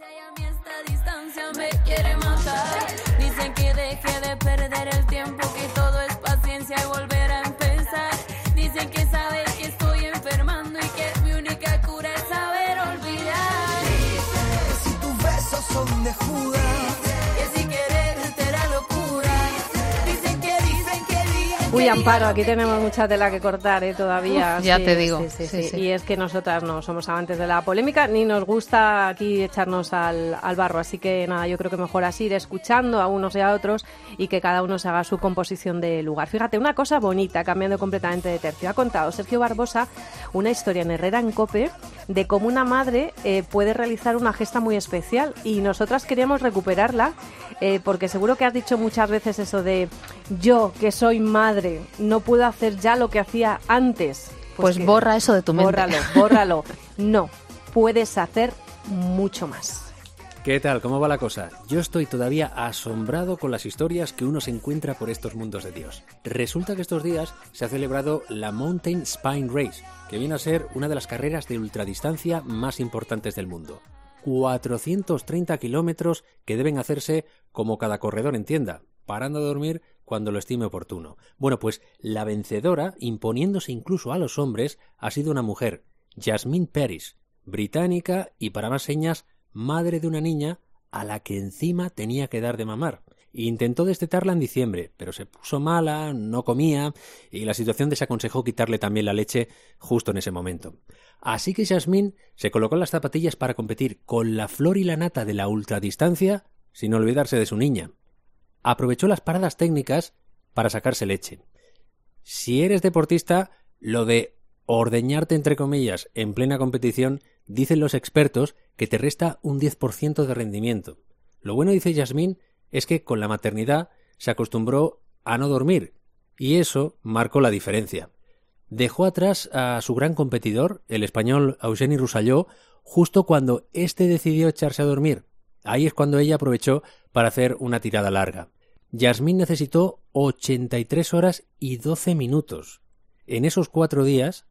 a mí Uy, Amparo, aquí tenemos mucha tela que cortar ¿eh? todavía. Uf, ya Sí, te digo. sí. sí. Y es que nosotras no somos amantes de la polémica, ni nos gusta aquí echarnos al, al barro. Así que nada, yo creo que mejor así, ir escuchando a unos y a otros y que cada uno se haga su composición de lugar. Fíjate, una cosa bonita, cambiando completamente de tercio. Ha contado Sergio Barbosa una historia en Herrera en Cope de cómo una madre eh, puede realizar una gesta muy especial y nosotras queríamos recuperarla eh, porque seguro que has dicho muchas veces eso de yo que soy madre no puedo hacer ya lo que hacía antes. Pues que- borra eso de tu mente. Bórralo, bórralo. No, puedes hacer mucho más. ¿Qué tal? ¿Cómo va la cosa? Yo estoy todavía asombrado con las historias que uno se encuentra por estos mundos de Dios. Resulta que estos días se ha celebrado la Mountain Spine Race, que viene a ser una de las carreras de ultradistancia más importantes del mundo. 430 kilómetros que deben hacerse como cada corredor entienda, parando a dormir cuando lo estime oportuno. Bueno, pues la vencedora, imponiéndose incluso a los hombres, ha sido una mujer, Jasmine Paris, británica y para más señas, madre de una niña a la que encima tenía que dar de mamar. Intentó destetarla en diciembre, pero se puso mala, no comía, y la situación desaconsejó quitarle también la leche justo en ese momento. Así que Jasmine se colocó las zapatillas para competir con la flor y la nata de la ultradistancia, sin olvidarse de su niña. Aprovechó las paradas técnicas para sacarse leche. Si eres deportista, lo de ordeñarte entre comillas en plena competición, dicen los expertos que te resta un 10% de rendimiento. Lo bueno, dice Yasmín, es que con la maternidad se acostumbró a no dormir, y eso marcó la diferencia. Dejó atrás a su gran competidor, el español Eugeni Roussilló, justo cuando éste decidió echarse a dormir. Ahí es cuando ella aprovechó para hacer una tirada larga. Yasmín necesitó 83 horas y 12 minutos. En esos cuatro días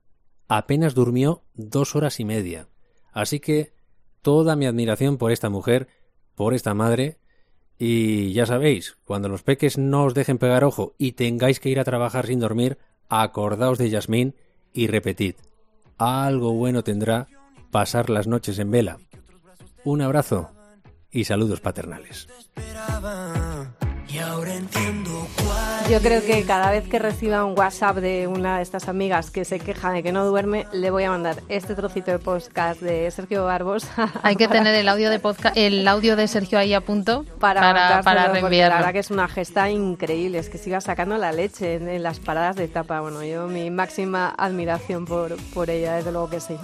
apenas durmió dos horas y media. Así que toda mi admiración por esta mujer, por esta madre, y ya sabéis, cuando los peques no os dejen pegar ojo y tengáis que ir a trabajar sin dormir, acordaos de Yasmín y repetid. Algo bueno tendrá pasar las noches en vela. Un abrazo y saludos paternales. Y ahora entiendo cuál. Yo creo que cada vez que reciba un WhatsApp de una de estas amigas que se queja de que no duerme, le voy a mandar este trocito de podcast de Sergio Barbos. Hay que tener el audio de podcast, el audio de Sergio ahí a punto para, para, para La verdad que es una gesta increíble, es que siga sacando la leche en, en las paradas de etapa. Bueno, yo mi máxima admiración por, por ella, desde luego que sí.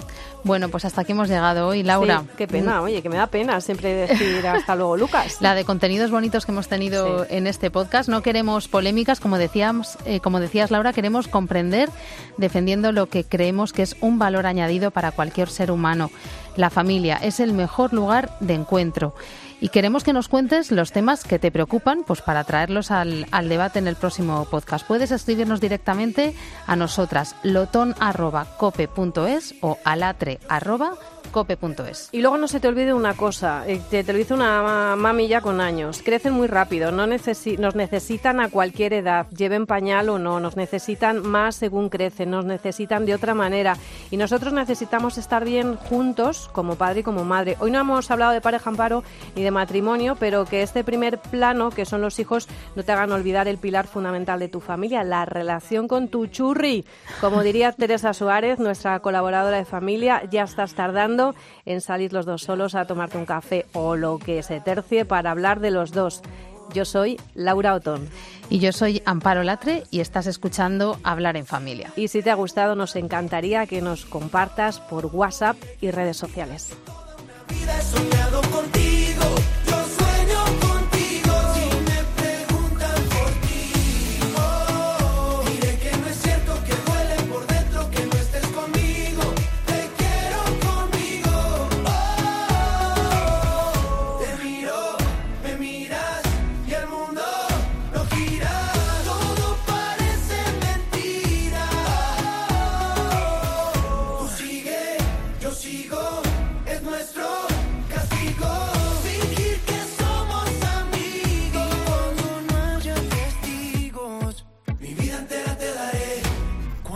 Bueno, pues hasta aquí hemos llegado hoy, Laura. Sí, qué pena, oye, que me da pena siempre decir hasta luego, Lucas. La de contenidos bonitos que hemos tenido Sí. En este podcast. No queremos polémicas, como decíamos, eh, como decías Laura, queremos comprender, defendiendo lo que creemos que es un valor añadido para cualquier ser humano. La familia es el mejor lugar de encuentro. Y queremos que nos cuentes los temas que te preocupan, pues para traerlos al, al debate en el próximo podcast. Puedes escribirnos directamente a nosotras, loton.cope.es o alatre.cope.es. Y luego no se te olvide una cosa, eh, te, lo dice una ma- mami ya con años, crecen muy rápido, no necesi- nos necesitan a cualquier edad, lleven pañal o no, nos necesitan más según crecen, nos necesitan de otra manera y nosotros necesitamos estar bien juntos como padre y como madre. Hoy no hemos hablado de pareja amparo ni de matrimonio, pero que este primer plano, que son los hijos, no te hagan olvidar el pilar fundamental de tu familia, la relación con tu churri. Como diría Teresa Suárez, nuestra colaboradora de familia, ya estás tardando en salir los dos solos a tomarte un café o lo que se tercie para hablar de los dos. Yo soy Laura Otón. Y yo soy Amparo Latre y estás escuchando Hablar en Familia. Y si te ha gustado, nos encantaría que nos compartas por WhatsApp y redes sociales. vida he soñado contigo.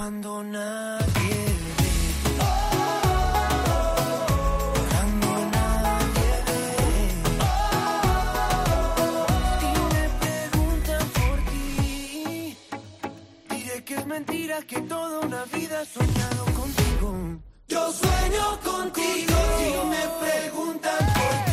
cuando nadie ve. Cuando nadie ve. Y me preguntan por ti, diré que es mentira que toda una vida he soñado contigo. Yo sueño contigo. Si me preguntan por qué.